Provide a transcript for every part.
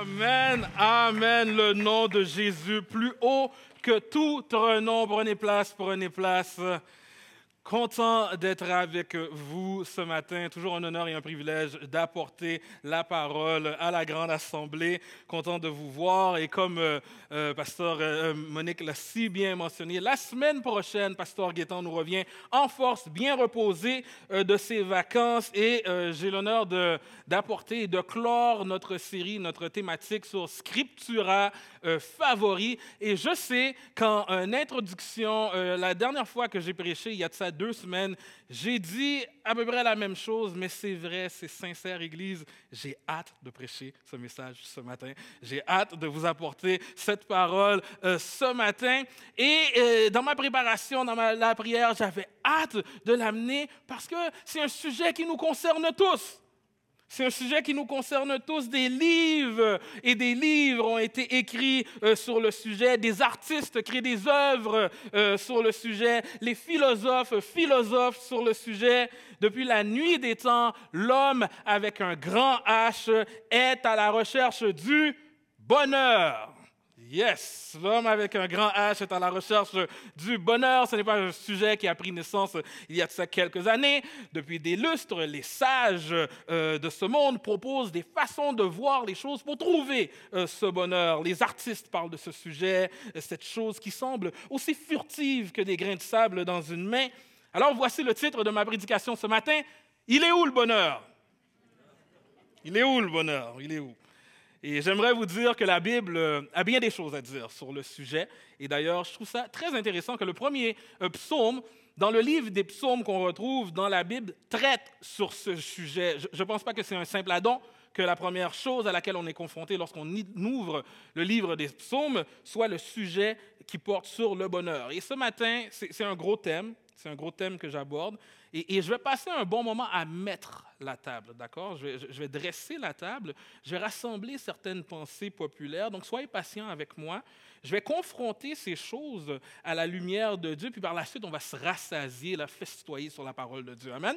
Amen, Amen, le nom de Jésus, plus haut que tout nom. Prenez place, prenez place. Content d'être avec vous ce matin. Toujours un honneur et un privilège d'apporter la parole à la grande assemblée. Content de vous voir. Et comme euh, euh, Pasteur euh, Monique l'a si bien mentionné, la semaine prochaine, Pasteur Guétan nous revient en force, bien reposé de ses vacances. Et j'ai l'honneur d'apporter et de clore notre série, notre thématique sur Scriptura favori. Et je sais qu'en introduction, la dernière fois que j'ai prêché, il y a de ça deux semaines, j'ai dit à peu près la même chose, mais c'est vrai, c'est sincère, Église. J'ai hâte de prêcher ce message ce matin. J'ai hâte de vous apporter cette parole euh, ce matin. Et euh, dans ma préparation, dans ma, la prière, j'avais hâte de l'amener parce que c'est un sujet qui nous concerne tous. C'est un sujet qui nous concerne tous. Des livres et des livres ont été écrits euh, sur le sujet. Des artistes créent des œuvres euh, sur le sujet. Les philosophes philosophes sur le sujet. Depuis la nuit des temps, l'homme avec un grand H est à la recherche du bonheur. Yes, l'homme avec un grand H est à la recherche du bonheur. Ce n'est pas un sujet qui a pris naissance il y a de ça quelques années. Depuis des lustres, les sages euh, de ce monde proposent des façons de voir les choses pour trouver euh, ce bonheur. Les artistes parlent de ce sujet, cette chose qui semble aussi furtive que des grains de sable dans une main. Alors voici le titre de ma prédication ce matin. Il est où le bonheur? Il est où le bonheur? Il est où? Et j'aimerais vous dire que la Bible euh, a bien des choses à dire sur le sujet. Et d'ailleurs, je trouve ça très intéressant que le premier euh, psaume, dans le livre des psaumes qu'on retrouve dans la Bible, traite sur ce sujet. Je ne pense pas que c'est un simple addon, que la première chose à laquelle on est confronté lorsqu'on ouvre le livre des psaumes soit le sujet qui porte sur le bonheur. Et ce matin, c'est un gros thème, c'est un gros thème que j'aborde. Et, je vais passer un bon moment à mettre la table, d'accord? Je, vais dresser la table, je vais rassembler certaines pensées populaires. Donc, soyez patients avec moi. Je vais confronter ces choses à la lumière de Dieu, puis par la suite, on va se rassasier, la festoyer sur la parole de Dieu. Amen?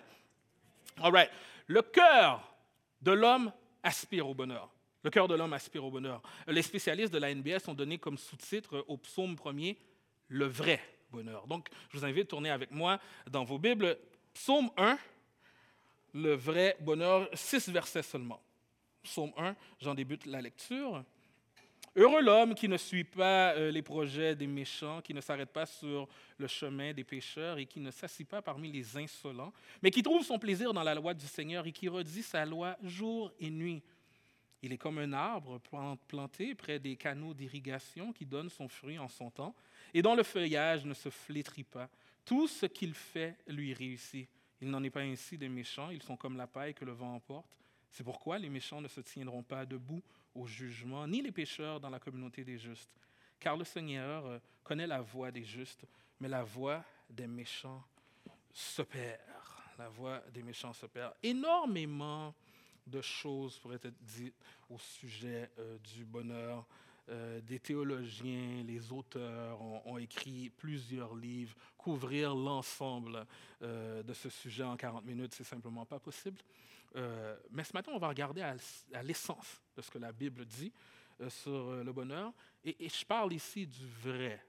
All right. Le cœur de l'homme aspire au bonheur. Le cœur de l'homme aspire au bonheur. Les spécialistes de la NBS ont donné comme sous-titre au psaume premier le vrai bonheur. Donc, je vous invite à tourner avec moi dans vos Bibles Psaume 1, le vrai bonheur, six versets seulement. Psaume 1, j'en débute la lecture. Heureux l'homme qui ne suit pas euh, les projets des méchants, qui ne s'arrête pas sur le chemin des pécheurs et qui ne s'assit pas parmi les insolents, mais qui trouve son plaisir dans la loi du Seigneur et qui redit sa loi jour et nuit. Il est comme un arbre planté près des canaux d'irrigation qui donne son fruit en son temps et dont le feuillage ne se flétrit pas. Tout ce qu'il fait lui réussit. Il n'en est pas ainsi des méchants, ils sont comme la paille que le vent emporte. C'est pourquoi les méchants ne se tiendront pas debout au jugement, ni les pécheurs dans la communauté des justes. Car le Seigneur euh, connaît la voie des justes, mais la voie des méchants se perd. La voie des méchants se perd. Énormément de choses pourraient être dites au sujet euh, du bonheur euh, des théologiens, les auteurs ont, écrit plusieurs livres. Couvrir l'ensemble euh, de ce sujet en 40 minutes, c'est simplement pas possible. Euh, mais ce matin, on va regarder à, l'essence de ce que la Bible dit sur le bonheur. Et, je parle ici du vrai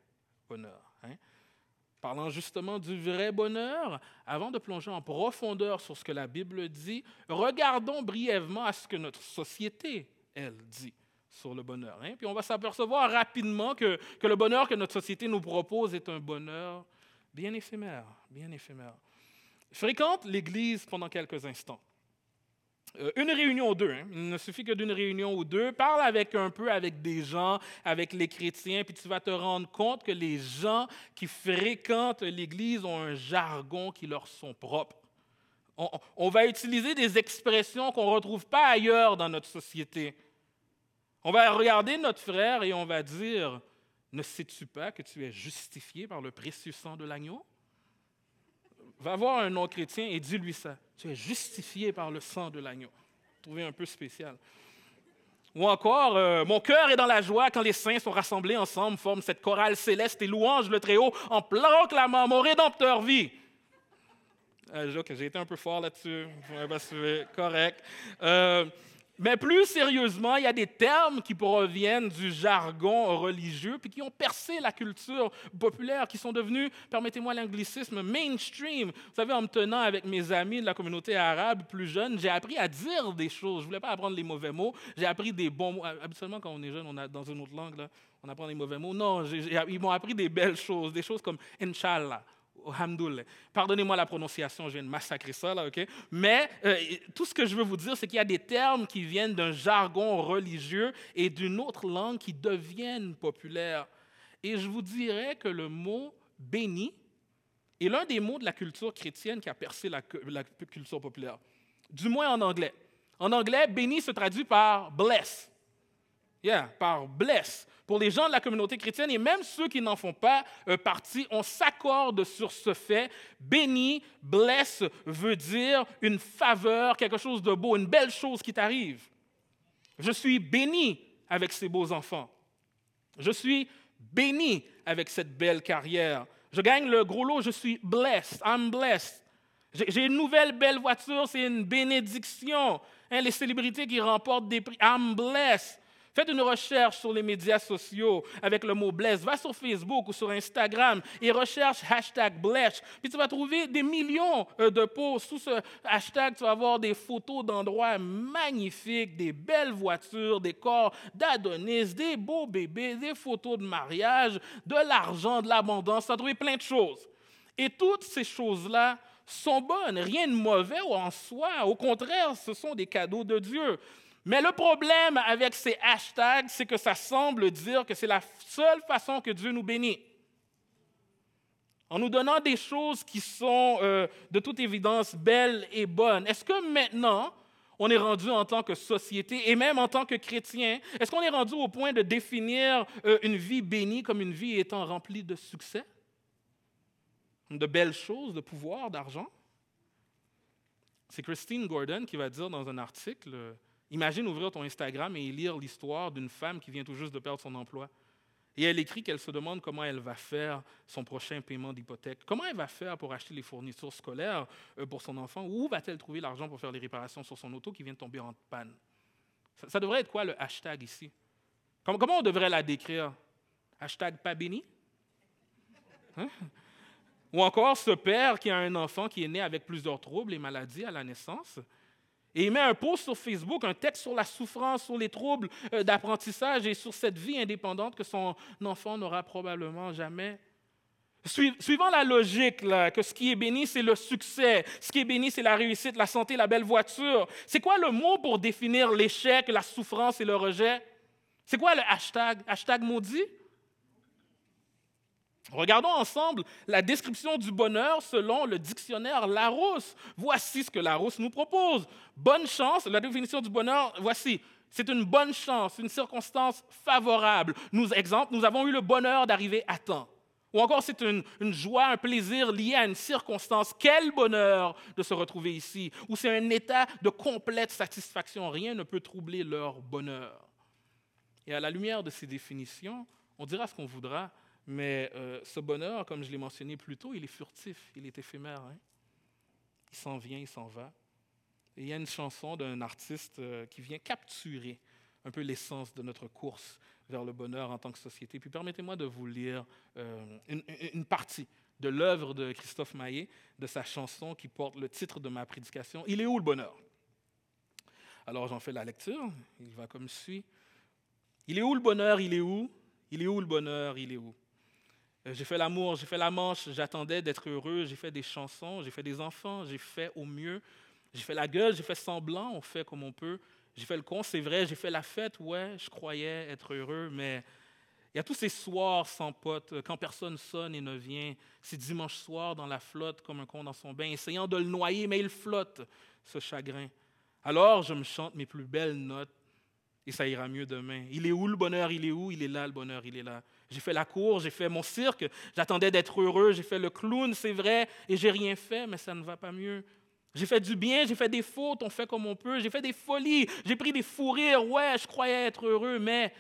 bonheur. Hein. Parlant justement du vrai bonheur, avant de plonger en profondeur sur ce que la Bible dit, regardons brièvement à ce que notre société, elle, dit sur le bonheur. Hein. Puis on va s'apercevoir rapidement que, que, le bonheur que notre société nous propose est un bonheur bien éphémère, bien éphémère. fréquente l'Église pendant quelques instants. Euh, une réunion ou deux, hein. il ne suffit que d'une réunion ou deux. Parle avec un peu avec des gens, avec les chrétiens, puis tu vas te rendre compte que les gens qui fréquentent l'Église ont un jargon qui leur sont propres. On, on va utiliser des expressions qu'on ne retrouve pas ailleurs dans notre société. On va regarder notre frère et on va dire, ne sais-tu pas que tu es justifié par le précieux sang de l'agneau? Va voir un non-chrétien et dis-lui ça. Tu es justifié par le sang de l'agneau. Trouvez un peu spécial. Ou encore, euh, mon cœur est dans la joie quand les saints sont rassemblés ensemble, forment cette chorale céleste et louange le Très-Haut en proclamant mon Rédempteur vit. Euh, j'ai été un peu fort là-dessus. Correct. Euh, Mais plus sérieusement, il y a des termes qui proviennent du jargon religieux puis qui ont percé la culture populaire, qui sont devenus, permettez-moi l'anglicisme, mainstream. Vous savez, en me tenant avec mes amis de la communauté arabe plus jeune, j'ai appris à dire des choses. Je ne voulais pas apprendre les mauvais mots, j'ai appris des bons mots. Habituellement, quand on est jeune, on a, dans une autre langue, là, on apprend les mauvais mots. Non, ils m'ont appris des belles choses, des choses comme Inch'Allah Pardonnez-moi la prononciation, je viens de massacrer ça, là, OK? Mais euh, tout ce que je veux vous dire, c'est qu'il y a des termes qui viennent d'un jargon religieux et d'une autre langue qui deviennent populaires. Et je vous dirais que le mot béni est l'un des mots de la culture chrétienne qui a percé la culture populaire, du moins en anglais. En anglais, béni se traduit par bless. Par bless pour les gens de la communauté chrétienne et même ceux qui n'en font pas euh, partie, on s'accorde sur ce fait. Béni, bless veut dire une faveur, quelque chose de beau, une belle chose qui t'arrive. Je suis béni avec ces beaux enfants. Je suis béni avec cette belle carrière. Je gagne le gros lot, je suis blessed. I'm blessed. J'ai une nouvelle belle voiture, c'est une bénédiction. Hein, les célébrités qui remportent des prix, I'm blessed. Faites une recherche sur les médias sociaux avec le mot bless. Va sur Facebook ou sur Instagram et recherche hashtag bless. Puis tu vas trouver des millions euh, de posts. Sous ce hashtag, tu vas avoir des photos d'endroits magnifiques, des belles voitures, des corps d'Adonis, des beaux bébés, des photos de mariage, de l'argent, de l'abondance. Tu vas trouver plein de choses. Et toutes ces choses-là sont bonnes, rien de mauvais en soi. Au contraire, ce sont des cadeaux de Dieu. Mais le problème avec ces hashtags, c'est que ça semble dire que c'est la seule façon que Dieu nous bénit. En nous donnant des choses qui sont euh, de toute évidence belles et bonnes. Est-ce que maintenant, on est rendu en tant que société et même en tant que chrétien, est-ce qu'on est rendu au point de définir euh, une vie bénie comme une vie étant remplie de succès, de belles choses, de pouvoir, d'argent? C'est Christine Gordon qui va dire dans un article Imagine ouvrir ton Instagram et lire l'histoire d'une femme qui vient tout juste de perdre son emploi. Et elle écrit qu'elle se demande comment elle va faire son prochain paiement d'hypothèque. Comment elle va faire pour acheter les fournitures scolaires euh, pour son enfant? Où va-t-elle trouver l'argent pour faire les réparations sur son auto qui vient de tomber en panne? Ça, devrait être quoi le hashtag ici? Comment, on devrait la décrire? Hashtag pas béni? Hein? Ou encore ce père qui a un enfant qui est né avec plusieurs troubles et maladies à la naissance? Et il met un post sur Facebook, un texte sur la souffrance, sur les troubles euh, d'apprentissage et sur cette vie indépendante que son enfant n'aura probablement jamais. Suivant la logique que ce qui est béni, c'est le succès, ce qui est béni, c'est la réussite, la santé, la belle voiture. C'est quoi le mot pour définir l'échec, la souffrance et le rejet? C'est quoi le hashtag? Hashtag maudit? Regardons ensemble la description du bonheur selon le dictionnaire Larousse. Voici ce que Larousse nous propose. Bonne chance, la définition du bonheur, voici. C'est une bonne chance, une circonstance favorable. Nous, exemple, nous avons eu le bonheur d'arriver à temps. Ou encore, c'est une, une, joie, un plaisir lié à une circonstance. Quel bonheur de se retrouver ici. Ou c'est un état de complète satisfaction. Rien ne peut troubler leur bonheur. Et à la lumière de ces définitions, on dira ce qu'on voudra, mais euh, ce bonheur, comme je l'ai mentionné plus tôt, il est furtif, il est éphémère. Hein. Il s'en vient, il s'en va. Et il y a une chanson d'un artiste euh, qui vient capturer un peu l'essence de notre course vers le bonheur en tant que société. Puis permettez-moi de vous lire euh, une, partie de l'œuvre de Christophe Maillet, de sa chanson qui porte le titre de ma prédication, Il est où le bonheur? Alors j'en fais la lecture, il va comme suit. Il est où le bonheur? Il est où? Il est où le bonheur? Il est où? J'ai fait l'amour, j'ai fait la manche, j'attendais d'être heureux, j'ai fait des chansons, j'ai fait des enfants, j'ai fait au mieux. J'ai fait la gueule, j'ai fait semblant, on fait comme on peut. J'ai fait le con, c'est vrai, j'ai fait la fête, ouais, je croyais être heureux, mais il y a tous ces soirs sans potes, euh, quand personne sonne et ne vient, ces dimanches soirs dans la flotte comme un con dans son bain, essayant de le noyer, mais il flotte, ce chagrin. Alors je me chante mes plus belles notes et ça ira mieux demain. Il est où le bonheur? Il est où? Il est là, le bonheur, il est là. J'ai fait la cour, j'ai fait mon cirque, j'attendais d'être heureux, j'ai fait le clown, c'est vrai, et j'ai rien fait, mais ça ne va pas mieux. J'ai fait du bien, j'ai fait des fautes, on fait comme on peut, j'ai fait des folies, j'ai pris des fous rires, ouais, je croyais être heureux, mais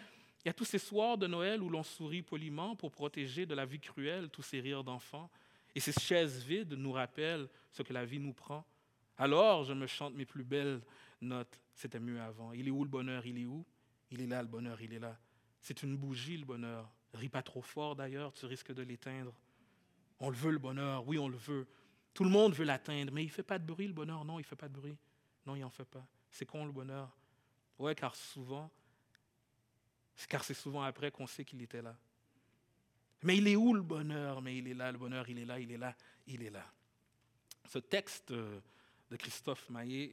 il y a tous ces soirs de Noël où l'on sourit poliment pour protéger de la vie cruelle tous ces rires d'enfants. Et ces chaises vides nous rappellent ce que la vie nous prend. Alors je me chante mes plus belles notes. c'était mieux avant. Il est où le bonheur? Il est où? Il est là, le bonheur, il est là. C'est une bougie, le bonheur. Ris pas trop fort d'ailleurs, tu risques de l'éteindre. On le veut, le bonheur, oui, on le veut. Tout le monde veut l'atteindre, mais il ne fait pas de bruit, le bonheur. Non, il ne fait pas de bruit. Non, il n'en fait pas. C'est con, le bonheur. Oui, car souvent, car c'est souvent après qu'on sait qu'il était là. Mais il est où le bonheur? Mais il est là, le bonheur, il est là, il est là, il est là. Ce texte euh, de Christophe Maillet,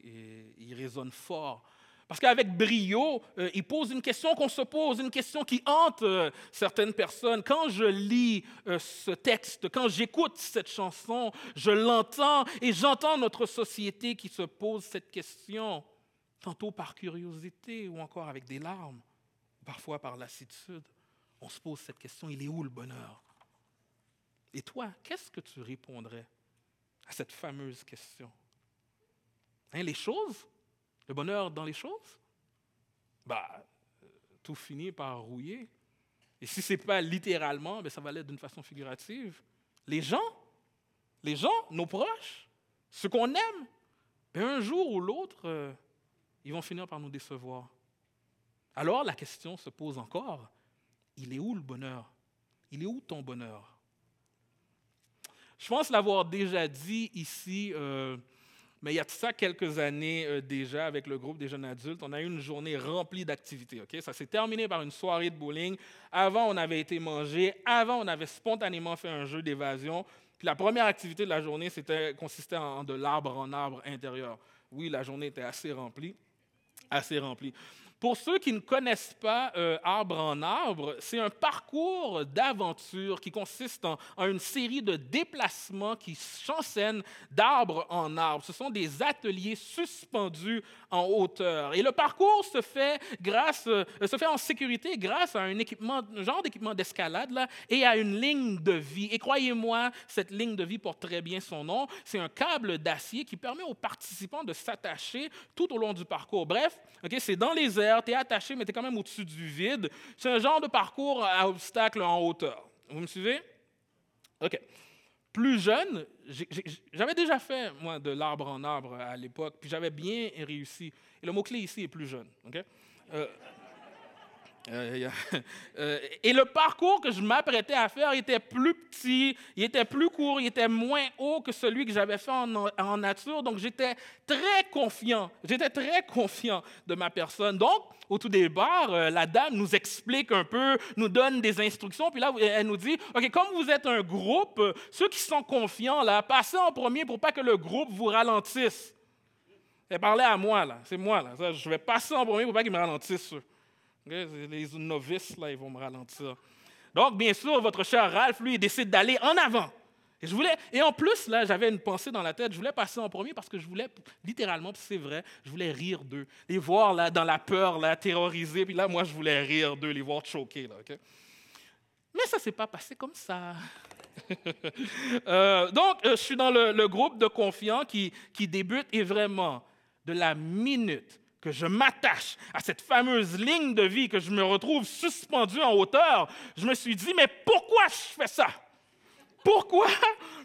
il résonne fort parce qu'avec brio, euh, il pose une question qu'on se pose, une question qui hante euh, certaines personnes. Quand je lis euh, ce texte, quand j'écoute cette chanson, je l'entends et j'entends notre société qui se pose cette question, tantôt par curiosité ou encore avec des larmes, parfois par lassitude. On se pose cette question, il est où le bonheur? Et toi, qu'est-ce que tu répondrais à cette fameuse question? Hein, Les choses? Le bonheur dans les choses? Bah, tout finit par rouiller. Et si ce n'est pas littéralement, ben ça va l'être d'une façon figurative. Les gens, les gens, nos proches, ceux qu'on aime, ben un jour ou l'autre, euh, ils vont finir par nous décevoir. Alors la question se pose encore, il est où le bonheur? Il est où ton bonheur? Je pense l'avoir déjà dit ici euh, mais il y a de ça quelques années euh, déjà avec le groupe des jeunes adultes, on a eu une journée remplie d'activités. Ça s'est terminé par une soirée de bowling. Avant, on avait été mangé. Avant, on avait spontanément fait un jeu d'évasion. Puis la première activité de la journée, c'était consistait en de l'arbre en arbre intérieur. Oui, la journée était assez remplie, assez remplie. Pour ceux qui ne connaissent pas euh, Arbre en Arbre, c'est un parcours d'aventure qui consiste en, une série de déplacements qui chancènent d'arbre en arbre. Ce sont des ateliers suspendus en hauteur. Et le parcours se fait, grâce, euh, se fait en sécurité grâce à un équipement, un genre d'équipement d'escalade et à une ligne de vie. Et croyez-moi, cette ligne de vie porte très bien son nom. C'est un câble d'acier qui permet aux participants de s'attacher tout au long du parcours. Bref, ok, c'est dans les airs tu es attaché, mais tu es quand même au-dessus du vide. C'est un genre de parcours à obstacles en hauteur. Vous me suivez? OK. Plus jeune, j'avais déjà fait, moi, de l'arbre en arbre à l'époque, puis j'avais bien réussi. Et le mot-clé ici est plus jeune. OK? Euh, euh, euh, et le parcours que je m'apprêtais à faire était plus petit, il était plus court, il était moins haut que celui que j'avais fait en, nature. Donc j'étais très confiant, j'étais très confiant de ma personne. Donc, au tout départ, euh, la dame nous explique un peu, nous donne des instructions, puis là, elle nous dit, OK, comme vous êtes un groupe, ceux qui sont confiants, là, passez en premier pour pas que le groupe vous ralentisse. Elle parlait à moi, là, c'est moi, là. Je vais passer en premier pour pas qu'ils me ralentissent. Les novices, là, ils vont me ralentir. Donc, bien sûr, votre cher Ralph, lui, il décide d'aller en avant. Et, je voulais, et en plus, là, j'avais une pensée dans la tête. Je voulais passer en premier parce que je voulais, littéralement, c'est vrai, je voulais rire d'eux. Les voir là, dans la peur, là, terrorisés. Puis là, moi, je voulais rire d'eux, les voir choquer. Là, Mais ça ne s'est pas passé comme ça. Euh, donc, euh, je suis dans le, le, groupe de confiants qui, qui débute et vraiment, de la minute que je m'attache à cette fameuse ligne de vie, que je me retrouve suspendu en hauteur, je me suis dit, mais pourquoi je fais ça? Pourquoi?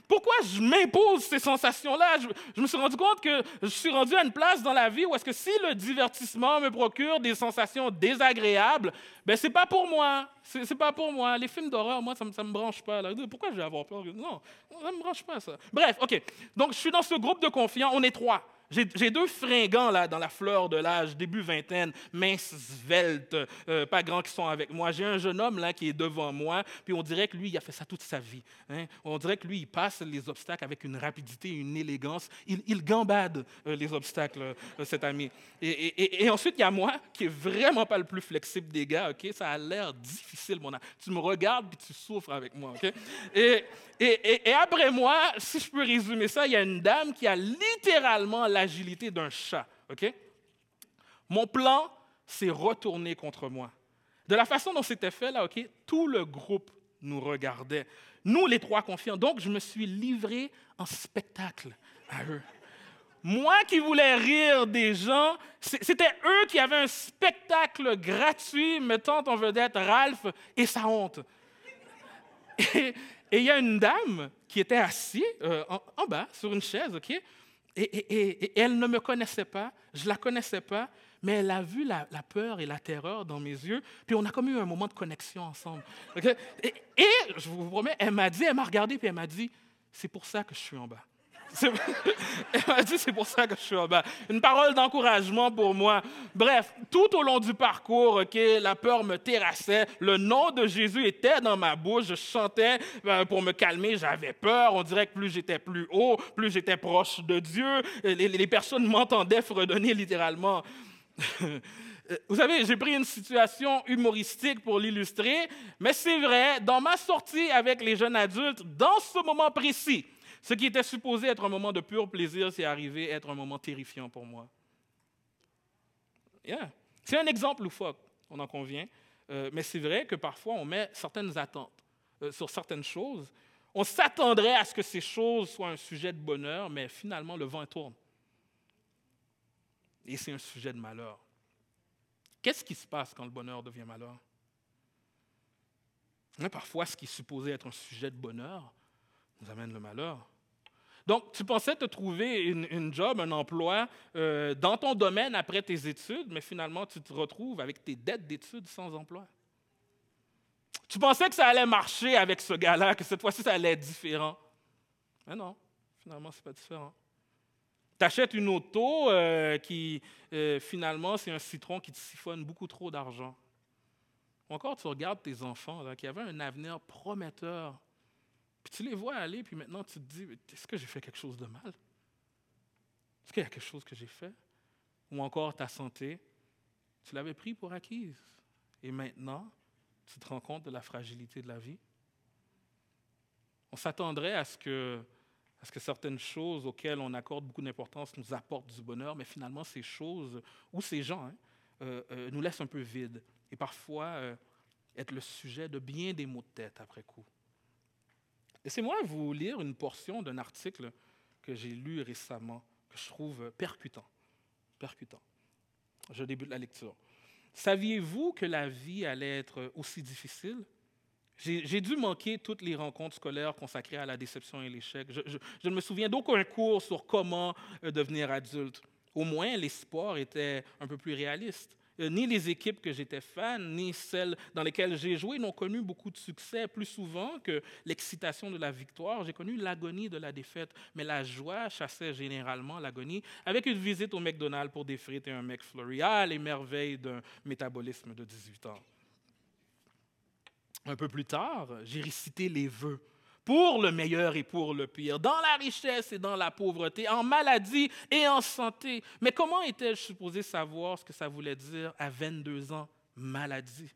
Pourquoi je m'impose ces sensations-là? Je, me suis rendu compte que je suis rendu à une place dans la vie où est-ce que si le divertissement me procure des sensations désagréables, ben c'est pas pour moi. C'est pas pour moi. Les films d'horreur, moi, ça ne me, branche pas. Pourquoi je vais avoir peur? Non, ça ne me branche pas, ça. Bref, OK. Donc, je suis dans ce groupe de confiants. On est trois. J'ai deux fringants là, dans la fleur de l'âge, début vingtaine, minces, sveltes, euh, pas grands qui sont avec moi. J'ai un jeune homme là qui est devant moi, puis on dirait que lui, il a fait ça toute sa vie. Hein. On dirait que lui, il passe les obstacles avec une rapidité, une élégance. Il, gambade euh, les obstacles, euh, cet ami. Et, ensuite, il y a moi, qui est vraiment pas le plus flexible des gars. Ok, Ça a l'air difficile, mon ami. Tu me regardes, puis tu souffres avec moi. ok? Et, et, après moi, si je peux résumer ça, il y a une dame qui a littéralement l'agilité d'un chat. Mon plan, c'est retourner contre moi. De la façon dont c'était fait, là, OK, tout le groupe nous regardait. Nous, les trois confiants. Donc, je me suis livré en spectacle à eux. Moi qui voulais rire des gens, c'était eux qui avaient un spectacle gratuit mettant en vedette Ralph et sa honte. Et, il y a une dame qui était assise euh, en, bas sur une chaise? Et, elle ne me connaissait pas, je ne la connaissais pas, mais elle a vu la, peur et la terreur dans mes yeux, puis on a comme eu un moment de connexion ensemble. Et, et, je vous promets, elle m'a dit, elle m'a regardé, puis elle m'a dit, c'est pour ça que je suis en bas. Elle m'a dit, c'est pour ça que je suis en bas. Une parole d'encouragement pour moi. Bref, tout au long du parcours, ok, la peur me terrassait. Le nom de Jésus était dans ma bouche. Je chantais euh, pour me calmer. J'avais peur. On dirait que plus j'étais plus haut, plus j'étais proche de Dieu. Les personnes m'entendaient fredonner littéralement. Vous savez, j'ai pris une situation humoristique pour l'illustrer, mais c'est vrai, dans ma sortie avec les jeunes adultes, dans ce moment précis, ce qui était supposé être un moment de pur plaisir, c'est arrivé à être un moment terrifiant pour moi. C'est un exemple loufoque, on en convient, euh, mais c'est vrai que parfois on met certaines attentes euh, sur certaines choses. On s'attendrait à ce que ces choses soient un sujet de bonheur, mais finalement le vent tourne. Et c'est un sujet de malheur. Qu'est-ce qui se passe quand le bonheur devient malheur? parfois, ce qui est supposé être un sujet de bonheur nous amène le malheur. Donc, tu pensais te trouver une, job, un emploi euh, dans ton domaine après tes études, mais finalement, tu te retrouves avec tes dettes d'études sans emploi. Tu pensais que ça allait marcher avec ce gars-là, que cette fois-ci, ça allait être différent. Mais non, finalement, ce n'est pas différent. Tu achètes une auto euh, qui, euh, finalement, c'est un citron qui te siphonne beaucoup trop d'argent. Encore, tu regardes tes enfants qui avaient un avenir prometteur puis tu les vois aller, puis maintenant tu te dis, est-ce que j'ai fait quelque chose de mal? Est-ce qu'il y a quelque chose que j'ai fait? Ou encore ta santé, tu l'avais pris pour acquise. Et maintenant, tu te rends compte de la fragilité de la vie. On s'attendrait à ce que, que certaines choses auxquelles on accorde beaucoup d'importance nous apportent du bonheur, mais finalement, ces choses ou ces gens hein, euh, euh, nous laissent un peu vides et parfois euh, être le sujet de bien des maux de tête après coup. Laissez-moi vous lire une portion d'un article que j'ai lu récemment, que je trouve percutant. Percutant. Je débute la lecture. Saviez-vous que la vie allait être aussi difficile? J'ai dû manquer toutes les rencontres scolaires consacrées à la déception et l'échec. Je, ne me souviens d'aucun cours sur comment euh, devenir adulte. Au moins, les sports étaient un peu plus réalistes. Euh, ni les équipes que j'étais fan, ni celles dans lesquelles j'ai joué n'ont connu beaucoup de succès. Plus souvent que l'excitation de la victoire, j'ai connu l'agonie de la défaite. Mais la joie chassait généralement l'agonie avec une visite au McDonald's pour des frites et un McFlurry. Ah, les merveilles d'un métabolisme de 18 ans. Un peu plus tard, j'ai récité les vœux pour le meilleur et pour le pire, dans la richesse et dans la pauvreté, en maladie et en santé. Mais comment était-je supposé savoir ce que ça voulait dire à 22 ans, maladie,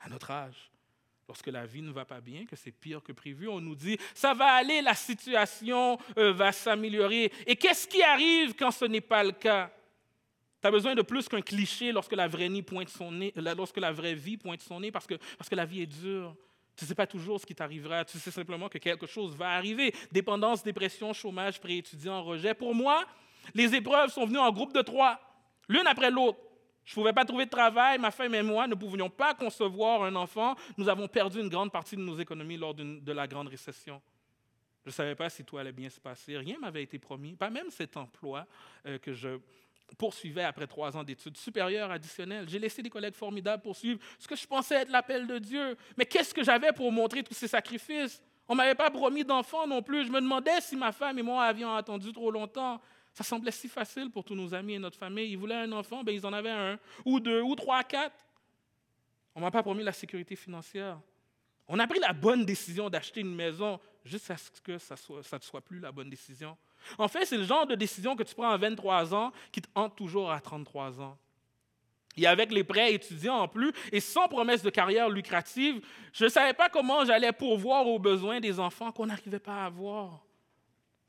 à notre âge? Lorsque la vie ne va pas bien, que c'est pire que prévu, on nous dit, ça va aller, la situation euh, va s'améliorer. Et qu'est-ce qui arrive quand ce n'est pas le cas? Tu as besoin de plus qu'un cliché lorsque la vraie, nez, lorsque la vraie vie pointe son nez, parce que, parce que la vie est dure. Tu ne sais pas toujours ce qui t'arrivera, tu sais simplement que quelque chose va arriver. Dépendance, dépression, chômage, préétudiant, rejet. Pour moi, les épreuves sont venues en groupe de trois, l'une après l'autre. Je ne pouvais pas trouver de travail, ma femme et moi ne pouvions pas concevoir un enfant. Nous avons perdu une grande partie de nos économies lors de la grande récession. Je ne savais pas si tout allait bien se passer. Rien m'avait été promis, pas même cet emploi euh, que je poursuivais après trois ans d'études supérieures additionnelles. J'ai laissé des collègues formidables poursuivre ce que je pensais être l'appel de Dieu. Mais qu'est-ce que j'avais pour montrer tous ces sacrifices? On ne m'avait pas promis d'enfant non plus. Je me demandais si ma femme et moi avions attendu trop longtemps. Ça semblait si facile pour tous nos amis et notre famille. Ils voulaient un enfant, ben ils en avaient un, ou deux, ou trois, quatre. On ne m'a pas promis la sécurité financière. On a pris la bonne décision d'acheter une maison juste à ce que ça ne soit plus la bonne décision. En fait, c'est le genre de décision que tu prends à 23 ans qui te hante toujours à 33 ans. Et avec les prêts étudiants en plus, et sans promesse de carrière lucrative, je ne savais pas comment j'allais pourvoir aux besoins des enfants qu'on n'arrivait pas à avoir.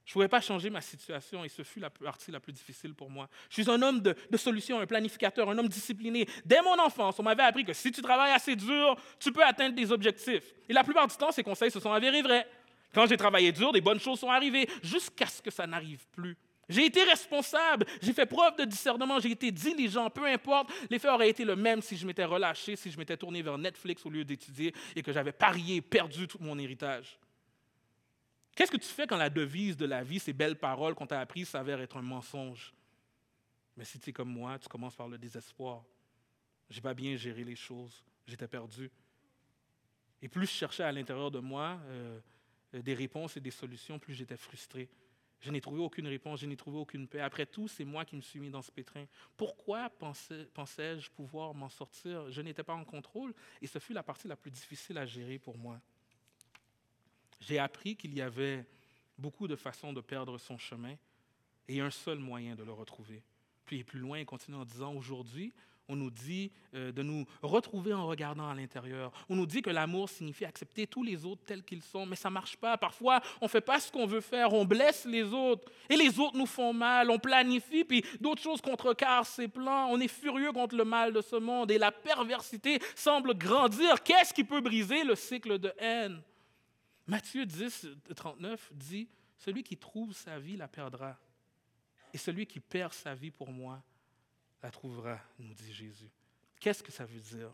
Je ne pouvais pas changer ma situation et ce fut la partie la plus difficile pour moi. Je suis un homme de, de solutions, un planificateur, un homme discipliné. Dès mon enfance, on m'avait appris que si tu travailles assez dur, tu peux atteindre des objectifs. Et la plupart du temps, ces conseils se sont avérés vrais. Quand j'ai travaillé dur, des bonnes choses sont arrivées, jusqu'à ce que ça n'arrive plus. J'ai été responsable, j'ai fait preuve de discernement, j'ai été diligent, peu importe. L'effet aurait été le même si je m'étais relâché, si je m'étais tourné vers Netflix au lieu d'étudier et que j'avais parié, perdu tout mon héritage. Qu'est-ce que tu fais quand la devise de la vie, ces belles paroles qu'on t'a apprises, s'avère être un mensonge? Mais si tu es comme moi, tu commences par le désespoir. Je n'ai pas bien géré les choses. J'étais perdu. Et plus je cherchais à l'intérieur de moi euh, des réponses et des solutions, plus j'étais frustré. Je n'ai trouvé aucune réponse, je n'ai trouvé aucune paix. Après tout, c'est moi qui me suis mis dans ce pétrin. Pourquoi pensais-je pouvoir m'en sortir? Je n'étais pas en contrôle et ce fut la partie la plus difficile à gérer pour moi. J'ai appris qu'il y avait beaucoup de façons de perdre son chemin et un seul moyen de le retrouver. Puis plus loin, il continue en disant, aujourd'hui, on nous dit euh, de nous retrouver en regardant à l'intérieur. On nous dit que l'amour signifie accepter tous les autres tels qu'ils sont, mais ça ne marche pas. Parfois, on ne fait pas ce qu'on veut faire, on blesse les autres, et les autres nous font mal, on planifie, puis d'autres choses contrecarrent ces plans. On est furieux contre le mal de ce monde, et la perversité semble grandir. Qu'est-ce qui peut briser le cycle de haine? Matthieu 10, 39 dit, Celui qui trouve sa vie la perdra, et celui qui perd sa vie pour moi trouvera, nous dit Jésus. Qu'est-ce que ça veut dire?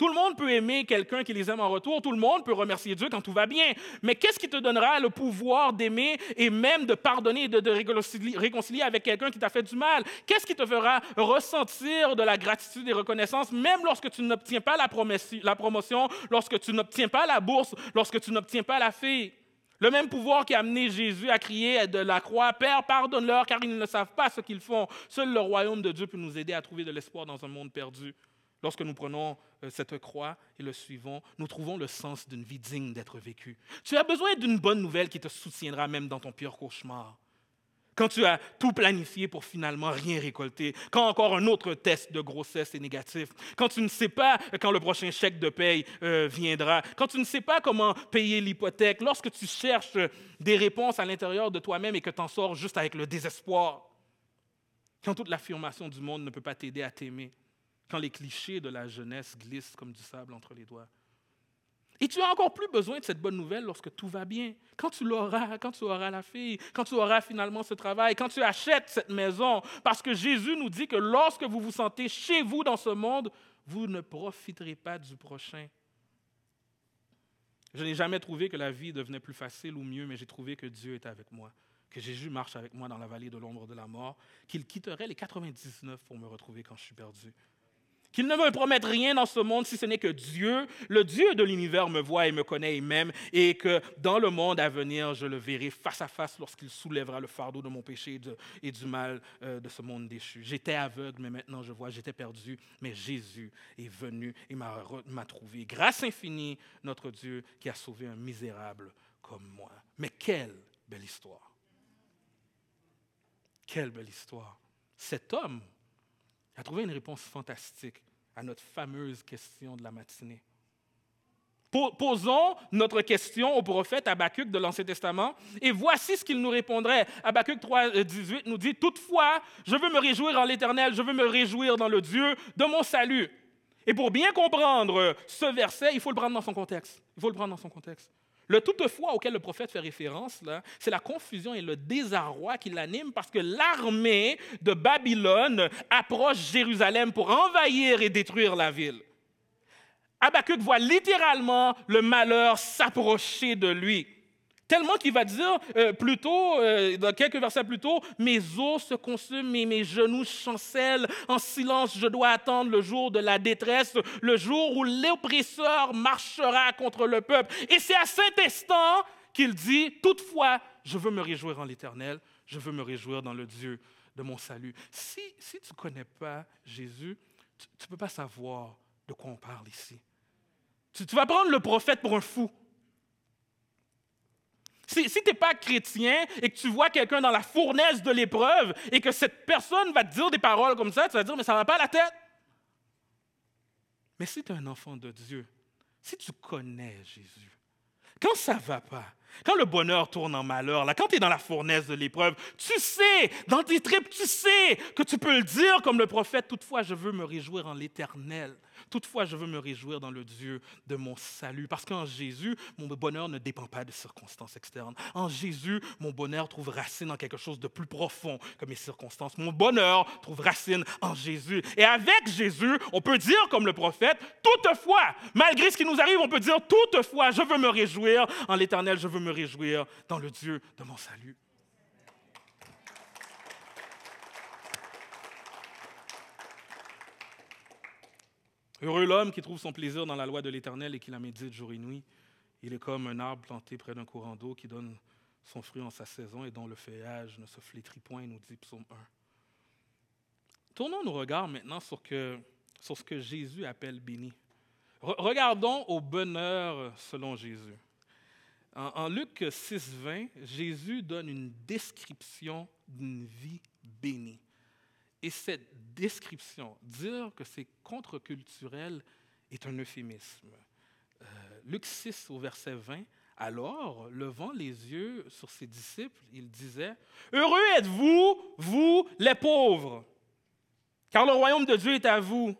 Tout le monde peut aimer quelqu'un qui les aime en retour, tout le monde peut remercier Dieu quand tout va bien, mais qu'est-ce qui te donnera le pouvoir d'aimer et même de pardonner et de, réconcilier avec quelqu'un qui t'a fait du mal? Qu'est-ce qui te fera ressentir de la gratitude et reconnaissance même lorsque tu n'obtiens pas la promotion, lorsque tu n'obtiens pas la bourse, lorsque tu n'obtiens pas la fille? Le même pouvoir qui a amené Jésus à crier de la croix, Père, pardonne-leur car ils ne savent pas ce qu'ils font. Seul le royaume de Dieu peut nous aider à trouver de l'espoir dans un monde perdu. Lorsque nous prenons euh, cette croix et le suivons, nous trouvons le sens d'une vie digne d'être vécue. Tu as besoin d'une bonne nouvelle qui te soutiendra même dans ton pire cauchemar quand tu as tout planifié pour finalement rien récolter, quand encore un autre test de grossesse est négatif, quand tu ne sais pas quand le prochain chèque de paye euh, viendra, quand tu ne sais pas comment payer l'hypothèque, lorsque tu cherches des réponses à l'intérieur de toi-même et que tu en sors juste avec le désespoir, quand toute l'affirmation du monde ne peut pas t'aider à t'aimer, quand les clichés de la jeunesse glissent comme du sable entre les doigts, et tu as encore plus besoin de cette bonne nouvelle lorsque tout va bien. Quand tu l'auras, quand tu auras la fille, quand tu auras finalement ce travail, quand tu achètes cette maison. Parce que Jésus nous dit que lorsque vous vous sentez chez vous dans ce monde, vous ne profiterez pas du prochain. Je n'ai jamais trouvé que la vie devenait plus facile ou mieux, mais j'ai trouvé que Dieu est avec moi, que Jésus marche avec moi dans la vallée de l'ombre de la mort, qu'il quitterait les 99 pour me retrouver quand je suis perdu qu'il ne me promette rien dans ce monde si ce n'est que Dieu, le Dieu de l'univers, me voit et me connaît et m'aime, et que dans le monde à venir, je le verrai face à face lorsqu'il soulèvera le fardeau de mon péché et, du mal euh, de ce monde déchu. J'étais aveugle, mais maintenant je vois, j'étais perdu, mais Jésus est venu et m'a trouvé. Grâce infinie, notre Dieu qui a sauvé un misérable comme moi. Mais quelle belle histoire! Quelle belle histoire! Cet homme a trouvé une réponse fantastique à notre fameuse question de la matinée. Posons notre question au prophète Habakkuk de l'Ancien Testament et voici ce qu'il nous répondrait. Habakkuk 3, 18 euh, nous dit Toutefois, je veux me réjouir en l'Éternel, je veux me réjouir dans le Dieu de mon salut. Et pour bien comprendre ce verset, il faut le prendre dans son contexte. Il faut le prendre dans son contexte. Le toutefois auquel le prophète fait référence, c'est la confusion et le désarroi qui l'anime parce que l'armée de Babylone approche Jérusalem pour envahir et détruire la ville. Habakkuk voit littéralement le malheur s'approcher de lui. Tellement qu'il va dire euh, plus tôt, euh, dans quelques versets plus tôt, mes os se consument et mes genoux chancellent. En silence, je dois attendre le jour de la détresse, le jour où l'oppresseur marchera contre le peuple. Et c'est à cet instant qu'il dit, toutefois, je veux me réjouir en l'Éternel, je veux me réjouir dans le Dieu de mon salut. Si, si tu ne connais pas Jésus, tu ne peux pas savoir de quoi on parle ici. tu vas prendre le prophète pour un fou. Si, tu n'es pas chrétien et que tu vois quelqu'un dans la fournaise de l'épreuve et que cette personne va te dire des paroles comme ça, tu vas dire, mais ça ne va pas à la tête. Mais si tu es un enfant de Dieu, si tu connais Jésus, quand ça ne va pas, quand le bonheur tourne en malheur, là, quand tu es dans la fournaise de l'épreuve, tu sais, dans tes tripes, tu sais que tu peux le dire comme le prophète, toutefois je veux me réjouir en l'éternel. Toutefois, je veux me réjouir dans le Dieu de mon salut, parce qu'en Jésus, mon bonheur ne dépend pas de circonstances externes. En Jésus, mon bonheur trouve racine dans quelque chose de plus profond que mes circonstances. Mon bonheur trouve racine en Jésus. Et avec Jésus, on peut dire comme le prophète, toutefois, malgré ce qui nous arrive, on peut dire toutefois, je veux me réjouir en l'Éternel, je veux me réjouir dans le Dieu de mon salut. Heureux l'homme qui trouve son plaisir dans la loi de l'Éternel et qui la médite jour et nuit. Il est comme un arbre planté près d'un courant d'eau qui donne son fruit en sa saison et dont le feuillage ne se flétrit point, nous dit Psaume 1. Tournons nos regards maintenant sur, ce que Jésus appelle béni. regardons au bonheur selon Jésus. En, en Luc 6, 20, Jésus donne une description d'une vie bénie. Et cette description, dire que c'est contre-culturel, est un euphémisme. Euh, Luc 6 au verset 20, alors, levant les yeux sur ses disciples, il disait, Heureux êtes-vous, vous les pauvres, car le royaume de Dieu est à vous.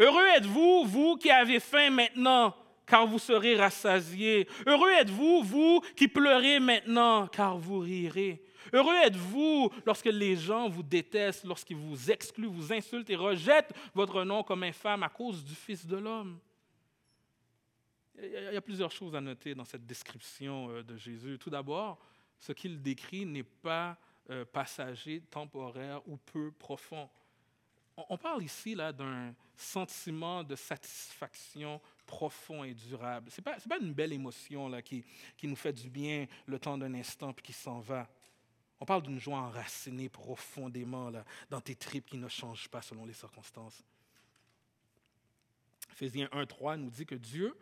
Heureux êtes-vous, vous qui avez faim maintenant, car vous serez rassasiés. Heureux êtes-vous, vous qui pleurez maintenant, car vous rirez. Heureux êtes-vous lorsque les gens vous détestent, lorsqu'ils vous excluent, vous insultent et rejettent votre nom comme infâme à cause du Fils de l'homme. Il y a plusieurs choses à noter dans cette description euh, de Jésus. Tout d'abord, ce qu'il décrit n'est pas euh, passager, temporaire ou peu profond. On parle ici là d'un sentiment de satisfaction profond et durable. Ce n'est pas, pas, une belle émotion là, qui, qui nous fait du bien le temps d'un instant puis qui s'en va. On parle d'une joie enracinée profondément dans tes tripes qui ne changent pas selon les circonstances. Éphésiens 1.3 nous dit que Dieu,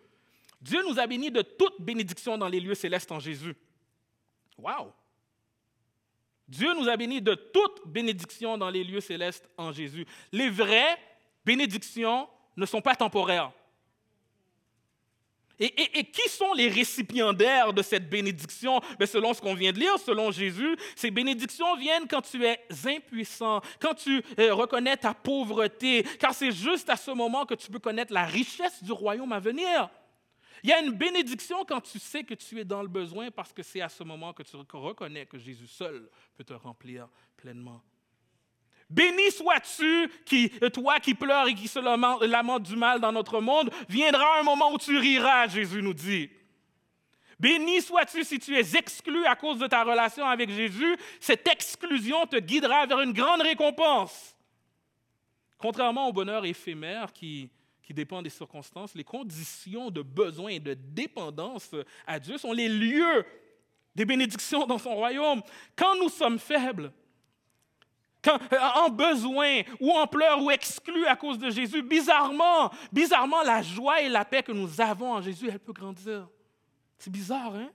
Dieu nous a bénis de toute bénédiction dans les lieux célestes en Jésus. Wow! Dieu nous a bénis de toute bénédiction dans les lieux célestes en Jésus. Les vraies bénédictions ne sont pas temporaires. Et, qui sont les récipiendaires de cette bénédiction? Ben, Selon ce qu'on vient de lire, selon Jésus, ces bénédictions viennent quand tu es impuissant, quand tu euh, reconnais ta pauvreté, car c'est juste à ce moment que tu peux connaître la richesse du royaume à venir. Il y a une bénédiction quand tu sais que tu es dans le besoin, parce que c'est à ce moment que tu reconnais que Jésus seul peut te remplir pleinement. Béni sois-tu, qui, toi qui pleures et qui se lamente du mal dans notre monde, viendra un moment où tu riras, Jésus nous dit. Béni sois-tu si tu es exclu à cause de ta relation avec Jésus, cette exclusion te guidera vers une grande récompense. Contrairement au bonheur éphémère qui, qui dépend des circonstances, les conditions de besoin et de dépendance à Dieu sont les lieux des bénédictions dans son royaume. Quand nous sommes faibles, en besoin ou en pleurs ou exclu à cause de Jésus, bizarrement, bizarrement, la joie et la paix que nous avons en Jésus, elle peut grandir. C'est bizarre, hein?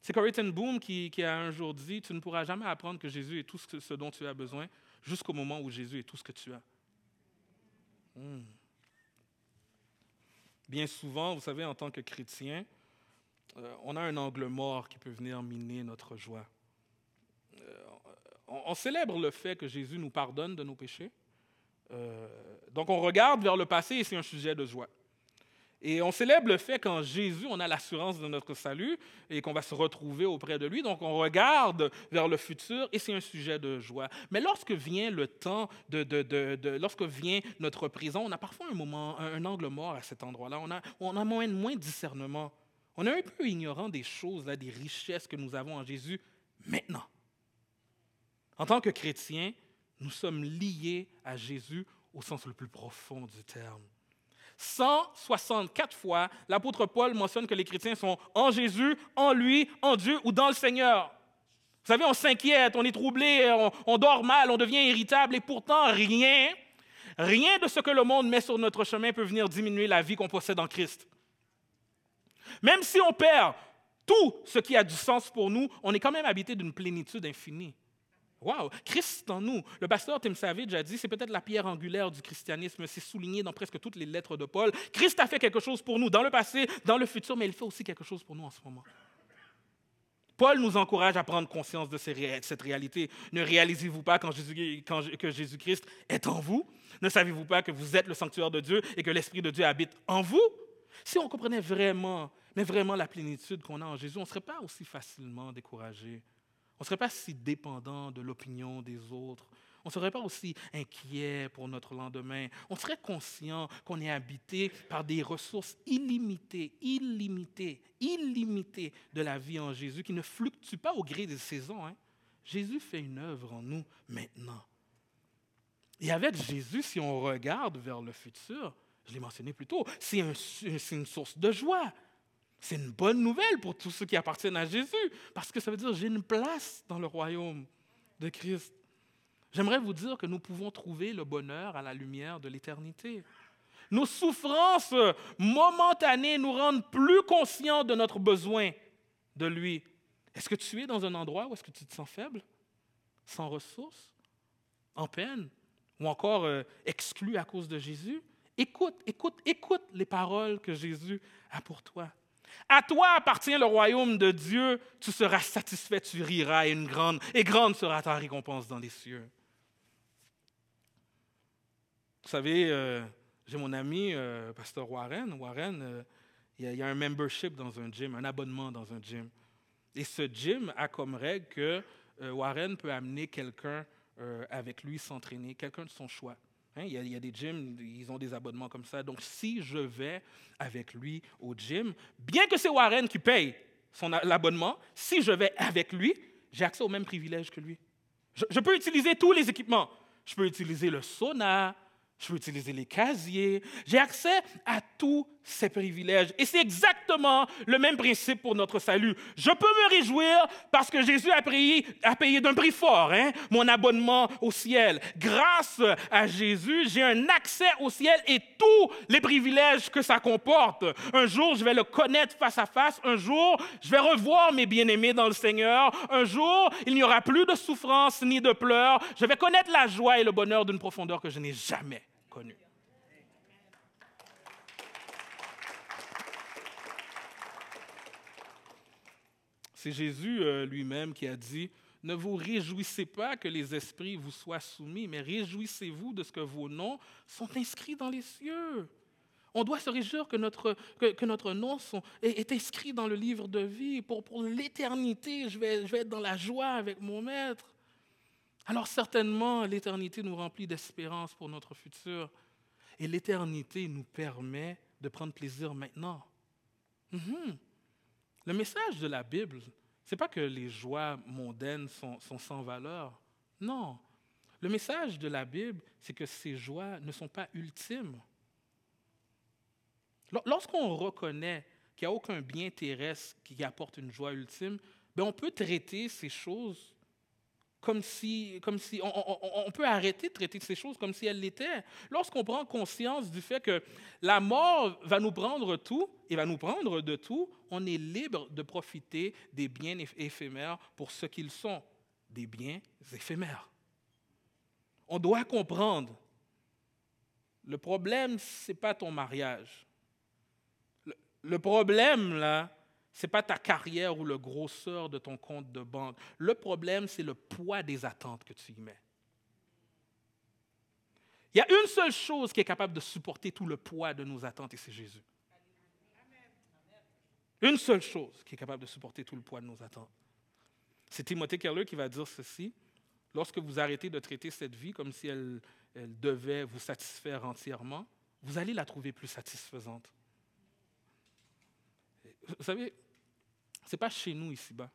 C'est Corrie Boom qui, a un jour dit Tu ne pourras jamais apprendre que Jésus est tout ce, dont tu as besoin jusqu'au moment où Jésus est tout ce que tu as. Hmm. Bien souvent, vous savez, en tant que chrétien, euh, on a un angle mort qui peut venir miner notre joie. Euh, on, célèbre le fait que Jésus nous pardonne de nos péchés. Euh, donc on regarde vers le passé et c'est un sujet de joie. Et on célèbre le fait qu'en Jésus, on a l'assurance de notre salut et qu'on va se retrouver auprès de lui. Donc on regarde vers le futur et c'est un sujet de joie. Mais lorsque vient le temps de, lorsque vient notre présent, on a parfois un moment, un, angle mort à cet endroit-là. On a, on a moins, moins de discernement. On est un peu ignorant des choses, là, des richesses que nous avons en Jésus maintenant. En tant que chrétiens, nous sommes liés à Jésus au sens le plus profond du terme. 164 fois, l'apôtre Paul mentionne que les chrétiens sont en Jésus, en lui, en Dieu ou dans le Seigneur. Vous savez, on s'inquiète, on est troublé, on, on, dort mal, on devient irritable, et pourtant rien, rien de ce que le monde met sur notre chemin peut venir diminuer la vie qu'on possède en Christ. Même si on perd tout ce qui a du sens pour nous, on est quand même habité d'une plénitude infinie. Wow! Christ en nous. Le pasteur Tim Savage a dit c'est peut-être la pierre angulaire du christianisme. C'est souligné dans presque toutes les lettres de Paul. Christ a fait quelque chose pour nous dans le passé, dans le futur, mais il fait aussi quelque chose pour nous en ce moment. Paul nous encourage à prendre conscience de cette réalité. Ne réalisez-vous pas que Jésus-Christ est en vous? Ne savez-vous pas que vous êtes le sanctuaire de Dieu et que l'Esprit de Dieu habite en vous? Si on comprenait vraiment, mais vraiment la plénitude qu'on a en Jésus, on ne serait pas aussi facilement découragé on ne serait pas si dépendant de l'opinion des autres. On ne serait pas aussi inquiet pour notre lendemain. On serait conscient qu'on est habité par des ressources illimitées, illimitées, illimitées de la vie en Jésus qui ne fluctuent pas au gré des saisons. Hein. Jésus fait une œuvre en nous maintenant. Et avec Jésus, si on regarde vers le futur, je l'ai mentionné plus tôt, c'est une source de joie. C'est une bonne nouvelle pour tous ceux qui appartiennent à Jésus, parce que ça veut dire j'ai une place dans le royaume de Christ. J'aimerais vous dire que nous pouvons trouver le bonheur à la lumière de l'éternité. Nos souffrances momentanées nous rendent plus conscients de notre besoin de lui. Est-ce que tu es dans un endroit où est-ce que tu te sens faible, sans ressources, en peine, ou encore euh, exclu à cause de Jésus? Écoute, écoute, écoute les paroles que Jésus a pour toi. À toi appartient le royaume de Dieu, tu seras satisfait, tu riras, et, grande, et grande sera ta récompense dans les cieux. Vous savez, euh, j'ai mon ami, euh, pasteur Warren. Warren, euh, il, y a, un membership dans un gym, un abonnement dans un gym. Et ce gym a comme règle que Warren peut amener quelqu'un avec lui s'entraîner, quelqu'un de son choix. Hein, il, y a, des gyms, ils ont des abonnements comme ça. Donc, si je vais avec lui au gym, bien que c'est Warren qui paye l'abonnement, si je vais avec lui, j'ai accès aux mêmes privilèges que lui. je peux utiliser tous les équipements. Je peux utiliser le sauna, je peux utiliser les casiers, j'ai accès à tous ces privilèges. Et c'est exactement le même principe pour notre salut. Je peux me réjouir parce que Jésus a payé, d'un prix fort hein, mon abonnement au ciel. Grâce à Jésus, j'ai un accès au ciel et tous les privilèges que ça comporte. Un jour, je vais le connaître face à face. Un jour, je vais revoir mes bien-aimés dans le Seigneur. Un jour, il n'y aura plus de souffrance ni de pleurs. Je vais connaître la joie et le bonheur d'une profondeur que je n'ai jamais C'est Jésus euh, lui-même qui a dit, ne vous réjouissez pas que les esprits vous soient soumis, mais réjouissez-vous de ce que vos noms sont inscrits dans les cieux. On doit se réjouir que notre, nom est, inscrit dans le livre de vie. Pour, l'éternité, je vais être dans la joie avec mon maître. Alors certainement, l'éternité nous remplit d'espérance pour notre futur. Et l'éternité nous permet de prendre plaisir maintenant. Mhm. Le message de la Bible, ce n'est pas que les joies mondaines sont, sans valeur. Non. Le message de la Bible, c'est que ces joies ne sont pas ultimes. Lorsqu'on reconnaît qu'il n'y a aucun bien terrestre qui apporte une joie ultime, ben on peut traiter ces choses comme si, comme si on, peut arrêter de traiter ces choses comme si elles l'étaient. Lorsqu'on prend conscience du fait que la mort va nous prendre tout et va nous prendre de tout, on est libre de profiter des biens éphémères pour ce qu'ils sont, des biens éphémères. On doit comprendre, le problème, ce n'est pas ton mariage. Le, le problème, là, ce n'est pas ta carrière ou le grosseur de ton compte de banque. Le problème, c'est le poids des attentes que tu y mets. Il y a une seule chose qui est capable de supporter tout le poids de nos attentes et c'est Jésus. Une seule chose qui est capable de supporter tout le poids de nos attentes. C'est Timothée Keller qui va dire ceci. Lorsque vous arrêtez de traiter cette vie comme si elle, elle devait vous satisfaire entièrement, vous allez la trouver plus satisfaisante. Vous savez, ce n'est pas chez nous ici-bas.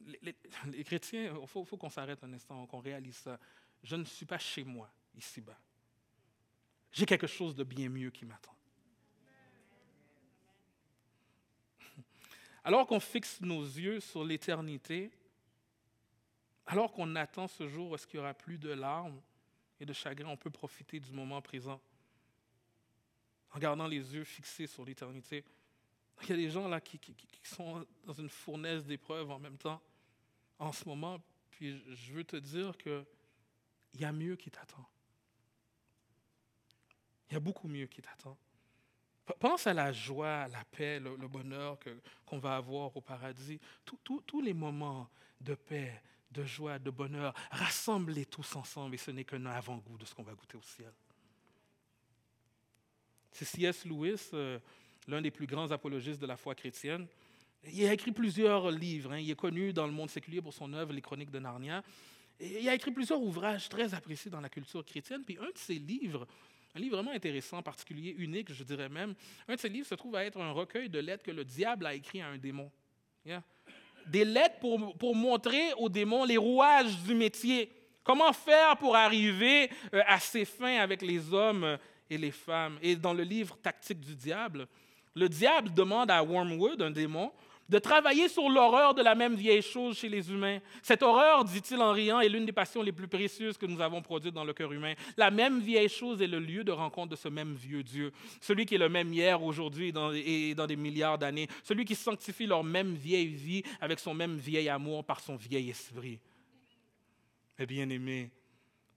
Les, chrétiens, il faut, qu'on s'arrête un instant, qu'on réalise ça. Je ne suis pas chez moi ici-bas. J'ai quelque chose de bien mieux qui m'attend. Alors qu'on fixe nos yeux sur l'éternité, alors qu'on attend ce jour où est-ce qu'il n'y aura plus de larmes et de chagrin, on peut profiter du moment présent en gardant les yeux fixés sur l'éternité. Il y a des gens là qui, sont dans une fournaise d'épreuves en même temps, en ce moment, puis je veux te dire qu'il y a mieux qui t'attend. Il y a beaucoup mieux qui t'attend. Pense à la joie, la paix, le, bonheur qu'on va avoir au paradis. Tous les moments de paix, de joie, de bonheur, rassemblez tous ensemble et ce n'est qu'un avant-goût de ce qu'on va goûter au ciel. C'est C.S. Lewis, euh, l'un des plus grands apologistes de la foi chrétienne. Il a écrit plusieurs livres. Hein. Il est connu dans le monde séculier pour son œuvre Les Chroniques de Narnia. Il a écrit plusieurs ouvrages très appréciés dans la culture chrétienne. Puis un de ses livres, un livre vraiment intéressant, particulier, unique, je dirais même, un de ses livres se trouve à être un recueil de lettres que le diable a écrit à un démon. Des lettres pour, pour montrer au démon les rouages du métier Comment faire pour arriver euh, à ses fins avec les hommes et les femmes? Et dans le livre Tactique du diable, le diable demande à Wormwood, un démon, de travailler sur l'horreur de la même vieille chose chez les humains. Cette horreur, dit-il en riant, est l'une des passions les plus précieuses que nous avons produites dans le cœur humain. La même vieille chose est le lieu de rencontre de ce même vieux Dieu, celui qui est le même hier, aujourd'hui et dans des milliards d'années, celui qui sanctifie leur même vieille vie avec son même vieil amour par son vieil esprit. Mais bien aimé,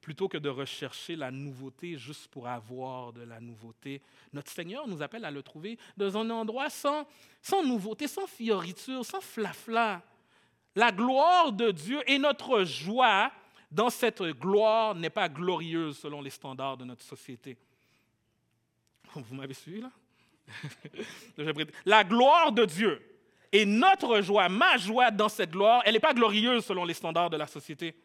plutôt que de rechercher la nouveauté juste pour avoir de la nouveauté. Notre Seigneur nous appelle à le trouver dans un endroit sans, sans nouveauté, sans fioriture, sans flafla. La gloire de Dieu et notre joie dans cette gloire n'est pas glorieuse selon les standards de notre société. Vous m'avez suivi là? la gloire de Dieu et notre joie, ma joie dans cette gloire, elle n'est pas glorieuse selon les standards de la société.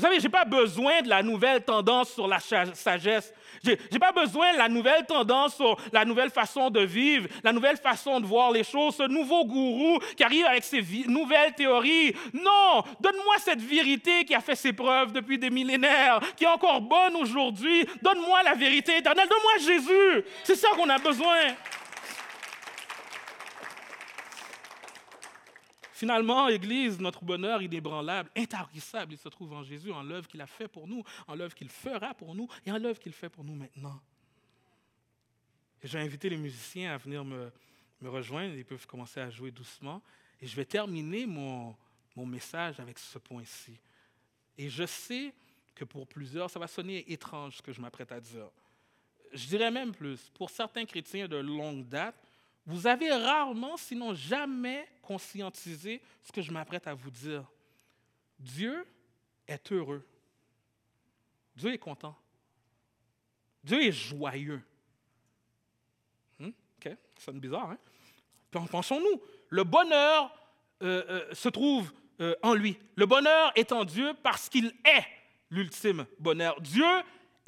Vous savez, je n'ai pas besoin de la nouvelle tendance sur la sagesse. Je n'ai pas besoin de la nouvelle tendance sur la nouvelle façon de vivre, la nouvelle façon de voir les choses, ce nouveau gourou qui arrive avec ses nouvelles théories. Non, donne-moi cette vérité qui a fait ses preuves depuis des millénaires, qui est encore bonne aujourd'hui. Donne-moi la vérité éternelle. Donne-moi Jésus. C'est ça qu'on a besoin. Finalement, Église, notre bonheur inébranlable, intarissable, il se trouve en Jésus, en l'œuvre qu'il a fait pour nous, en l'œuvre qu'il fera pour nous et en l'œuvre qu'il fait pour nous maintenant. J'ai invité les musiciens à venir me, rejoindre, ils peuvent commencer à jouer doucement. Et je vais terminer mon message avec ce point-ci. Et je sais que pour plusieurs, ça va sonner étrange ce que je m'apprête à dire. Je dirais même plus, pour certains chrétiens de longue date, vous avez rarement, sinon jamais, conscientisé ce que je m'apprête à vous dire. Dieu est heureux. Dieu est content. Dieu est joyeux. Hmm? OK, ça sonne bizarre, hein? Pensons-nous, le bonheur euh, euh, se trouve euh, en lui. Le bonheur est en Dieu parce qu'il est l'ultime bonheur. Dieu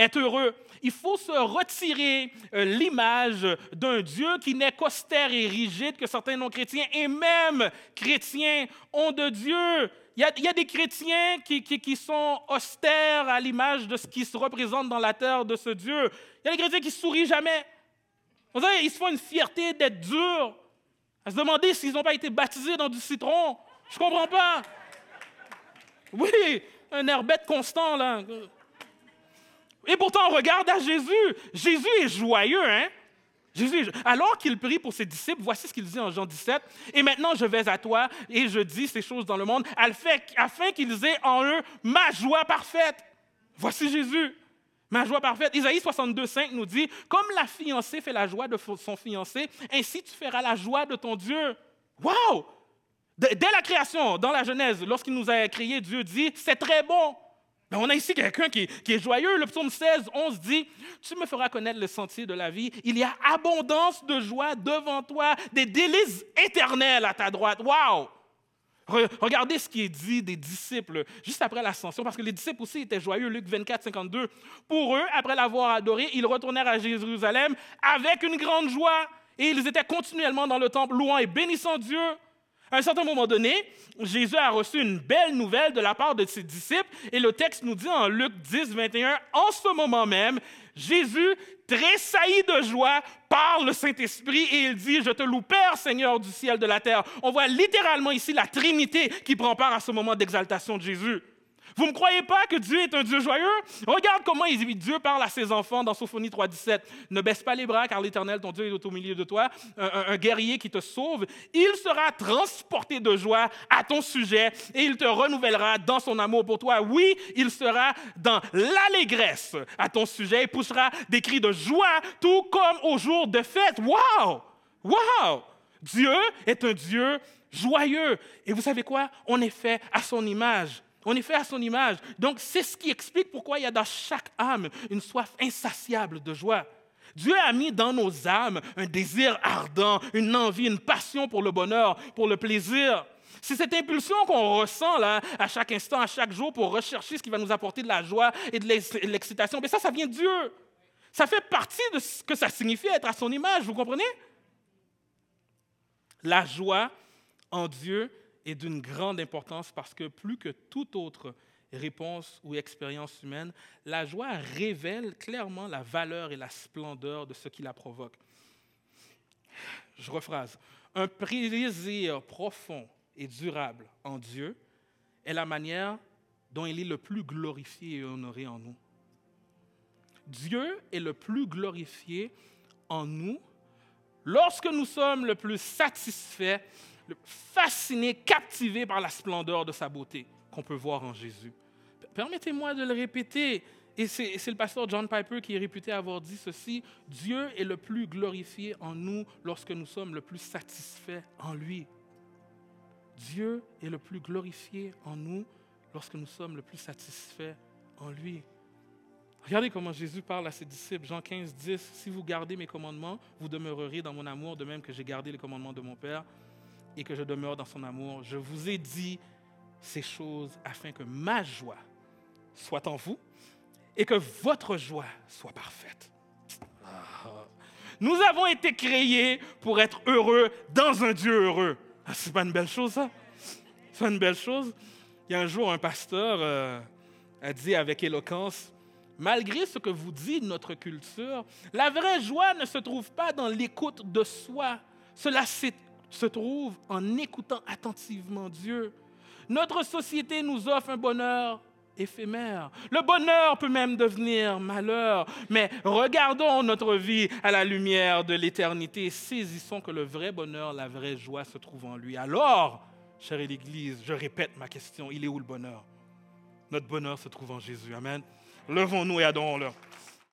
est heureux. Il faut se retirer euh, l'image d'un Dieu qui n'est qu'austère et rigide que certains non-chrétiens et même chrétiens ont de Dieu. Il y, a, des chrétiens qui, qui, sont austères à l'image de ce qui se représente dans la terre de ce Dieu. Il y a des chrétiens qui sourient jamais. Savez, ils se font une fierté d'être durs, à se demander s'ils n'ont pas été baptisés dans du citron. Je ne comprends pas. Oui, un air bête constant, là. Et pourtant, on regarde à Jésus. Jésus est joyeux, hein? Jésus, alors qu'il prie pour ses disciples, voici ce qu'il dit en Jean 17. Et maintenant, je vais à toi et je dis ces choses dans le monde afin qu'ils aient en eux ma joie parfaite. Voici Jésus, ma joie parfaite. Isaïe 62, 5 nous dit Comme la fiancée fait la joie de son fiancé, ainsi tu feras la joie de ton Dieu. Waouh! Dès la création, dans la Genèse, lorsqu'il nous a créés, Dieu dit C'est très bon. Ben, on a ici quelqu'un qui, est joyeux. Le psaume 16, 11 dit Tu me feras connaître le sentier de la vie. Il y a abondance de joie devant toi, des délices éternels à ta droite. Waouh! Regardez ce qui est dit des disciples juste après l'ascension, parce que les disciples aussi étaient joyeux. Luc 24, 52. Pour eux, après l'avoir adoré, ils retournèrent à Jérusalem avec une grande joie. Et ils étaient continuellement dans le temple, louant et bénissant Dieu. À un certain moment donné, Jésus a reçu une belle nouvelle de la part de ses disciples et le texte nous dit en Luc 10, 21, en ce moment même, Jésus tressaillit de joie par le Saint-Esprit et il dit, je te loue Père, Seigneur du ciel, de la terre. On voit littéralement ici la Trinité qui prend part à ce moment d'exaltation de Jésus. Vous ne croyez pas que Dieu est un Dieu joyeux? Regarde comment Dieu parle à ses enfants dans Sophonie 3.17. Ne baisse pas les bras car l'Éternel, ton Dieu, est au milieu de toi, un, guerrier qui te sauve. Il sera transporté de joie à ton sujet et il te renouvellera dans son amour pour toi. Oui, il sera dans l'allégresse à ton sujet et poussera des cris de joie, tout comme au jour de fête. Wow! Wow! Dieu est un Dieu joyeux. Et vous savez quoi? On est fait à son image. On est fait à son image. Donc, c'est ce qui explique pourquoi il y a dans chaque âme une soif insatiable de joie. Dieu a mis dans nos âmes un désir ardent, une envie, une passion pour le bonheur, pour le plaisir. C'est cette impulsion qu'on ressent là, à chaque instant, à chaque jour, pour rechercher ce qui va nous apporter de la joie et de l'excitation. Mais ça, ça vient de Dieu. Ça fait partie de ce que ça signifie être à son image, vous comprenez? La joie en Dieu est d'une grande importance parce que plus que toute autre réponse ou expérience humaine, la joie révèle clairement la valeur et la splendeur de ce qui la provoque. Je rephrase. Un plaisir profond et durable en Dieu est la manière dont il est le plus glorifié et honoré en nous. Dieu est le plus glorifié en nous lorsque nous sommes le plus satisfaits, fascinés, captivés par la splendeur de sa beauté qu'on peut voir en Jésus. Permettez-moi de le répéter, et c'est le pasteur John Piper qui est réputé avoir dit ceci, Dieu est le plus glorifié en nous lorsque nous sommes le plus satisfaits en lui. Dieu est le plus glorifié en nous lorsque nous sommes le plus satisfaits en lui. Regardez comment Jésus parle à ses disciples, Jean 15, 10. Si vous gardez mes commandements, vous demeurerez dans mon amour, de même que j'ai gardé les commandements de mon Père et que je demeure dans son amour. Je vous ai dit ces choses afin que ma joie soit en vous et que votre joie soit parfaite. Nous avons été créés pour être heureux dans un Dieu heureux. Ah, c'est pas une belle chose, ça? C'est une belle chose? Il y a un jour, un pasteur euh, a dit avec éloquence, malgré ce que vous dit notre culture, la vraie joie ne se trouve pas dans l'écoute de soi. Cela se trouve en écoutant attentivement Dieu. Notre société nous offre un bonheur éphémère. Le bonheur peut même devenir malheur, mais regardons notre vie à la lumière de l'éternité saisissons que le vrai bonheur, la vraie joie se trouve en lui. Alors, chère l'Église, je répète ma question, il est où le bonheur? Notre bonheur se trouve en Jésus. Amen. Levons-nous et adorons-le.